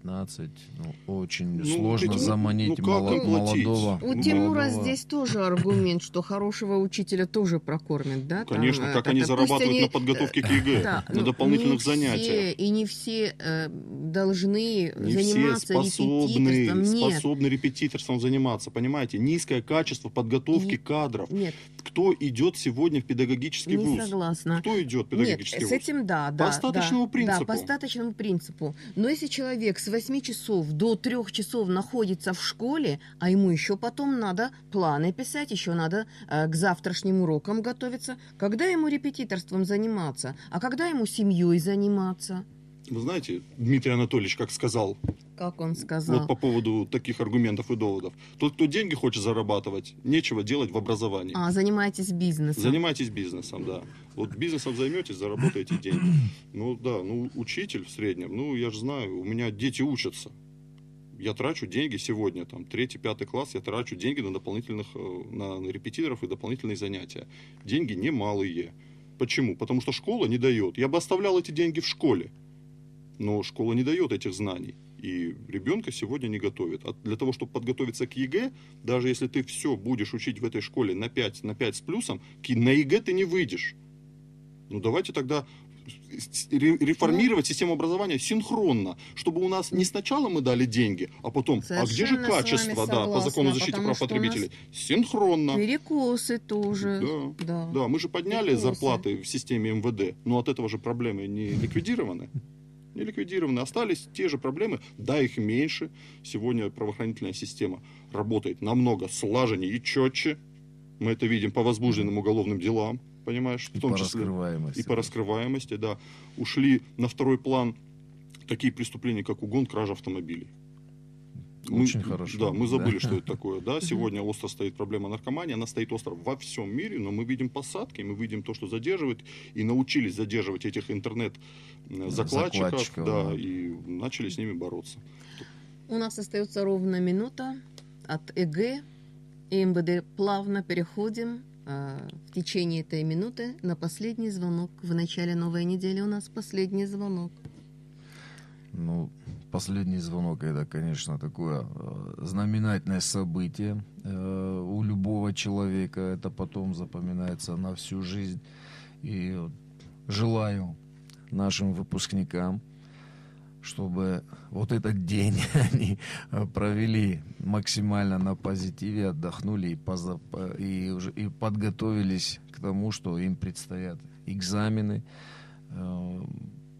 15. Ну, очень Ну, сложно ну, заманить ну, мало- молодого. У Ну, Тимура молодого. здесь тоже аргумент, что хорошего учителя тоже прокормят, да? там, Конечно, э, как они это, пусть зарабатывают они, на подготовке к ЕГЭ, Да, на ну, дополнительных не все- занятиях. и не все э, должны Не все заниматься способны, репетиторством. Нет, способны репетиторством заниматься, понимаете? Низкое качество подготовки Не- кадров. нет, Кто идет сегодня в педагогический не вуз? согласна. Кто идет в Нет, педагогический с вуз? этим да, да. остаточному да, принципу. Да, по остаточному принципу. Но если человек с 8 часов до 3 часов находится в школе, а ему еще потом надо планы писать, еще надо э, к завтрашним урокам готовиться, когда ему репетиторством заниматься, а когда ему семьей заниматься? Вы знаете, Дмитрий Анатольевич, как сказал, Как он сказал. вот по поводу таких аргументов и доводов. Тот, кто деньги хочет зарабатывать, нечего делать в образовании. А, занимайтесь бизнесом. Занимайтесь бизнесом, да. Вот бизнесом займетесь, заработаете деньги. Ну да, ну учитель в среднем, ну я же знаю, у меня дети учатся. Я трачу деньги сегодня, там, третий, пятый класс, я трачу деньги на дополнительных, э, на, на репетиторов и дополнительные занятия. Деньги немалые. Почему? Потому что школа не дает. Я бы оставлял эти деньги в школе, но школа не дает этих знаний. И ребенка сегодня не готовит. А для того, чтобы подготовиться к ЕГЭ, даже если ты все будешь учить в этой школе на 5, на 5 с плюсом, на ЕГЭ ты не выйдешь. Ну давайте тогда реформировать систему образования синхронно, чтобы у нас не сначала мы дали деньги, а потом, а где же Совершенно качество, да, по закону согласна, защиты прав потребителей? Синхронно. Перекосы тоже. Да. Да. Да, мы же подняли Перекосы. зарплаты в системе МВД, но от этого же проблемы не ликвидированы. Не ликвидированы. Остались те же проблемы, да, их меньше. Сегодня правоохранительная система работает намного слаженнее и четче. Мы это видим по возбужденным уголовным делам, понимаешь, в И том по числе. раскрываемости. И по раскрываемости, да. Ушли на второй план такие преступления, как угон, кража автомобилей. Очень хорошо, Да, мы забыли, да. что это такое. Да, сегодня остро стоит проблема наркомании, она стоит остро во всем мире, но мы видим посадки, мы видим то, что задерживают, и научились задерживать этих интернет-закладчиков, Закладчиков, да, да. и начали с ними бороться. У нас остается ровно минута от ЭГ и МВД. Плавно переходим э, в течение этой минуты на последний звонок. В начале новой недели у нас последний звонок. Ну, последний звонок это, конечно, такое э, знаменательное событие э, у любого человека. Это потом запоминается на всю жизнь. И желаю нашим выпускникам, чтобы вот этот день они провели максимально на позитиве, отдохнули и, поза, и, уже, и подготовились к тому, что им предстоят экзамены.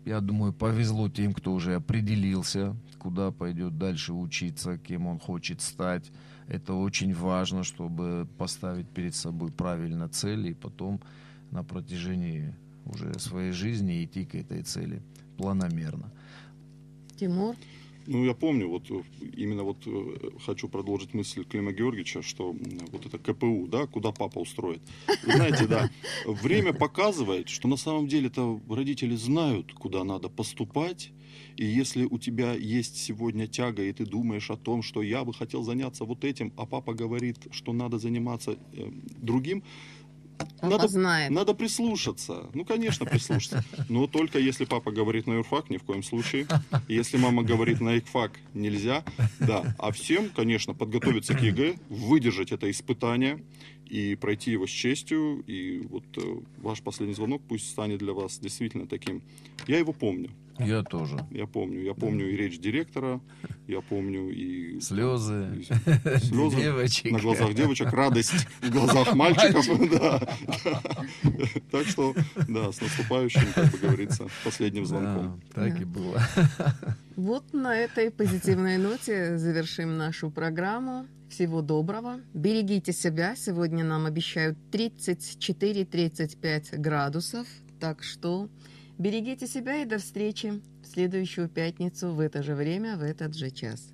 Я думаю, повезло тем, кто уже определился, куда пойдет дальше учиться, кем он хочет стать. Это очень важно, чтобы поставить перед собой правильно цели и потом на протяжении уже своей жизни идти к этой цели планомерно. Тимур? Ну, я помню, вот э, именно вот э, хочу продолжить мысль Клима Георгиевича, что вот это КПУ, да, куда папа устроит. Вы знаете, да, время показывает, что на самом деле-то родители знают, куда надо поступать, и если у тебя есть сегодня тяга, и ты думаешь о том, что я бы хотел заняться вот этим, а папа говорит, что надо заниматься э, другим, Папа надо, знает. Надо прислушаться. Ну, конечно, прислушаться. Но только если папа говорит на юрфак, ни в коем случае. Если мама говорит на икфак, нельзя. Да. А всем, конечно, подготовиться к ЕГЭ, выдержать это испытание и пройти его с честью. И вот э, ваш последний звонок пусть станет для вас действительно таким. Я его помню. Я тоже. Я помню. Я помню и речь директора, я помню и... Слезы. и слезы Девочек. на глазах девочек, радость в глазах мальчиков. Да. Так что, да, с наступающим, как бы говорится, последним звонком. Да, так Да. и было. Вот на этой позитивной ноте завершим нашу программу. Всего доброго. Берегите себя. Сегодня нам обещают 34-35 градусов. Так что берегите себя и до встречи в следующую пятницу в это же время, в этот же час.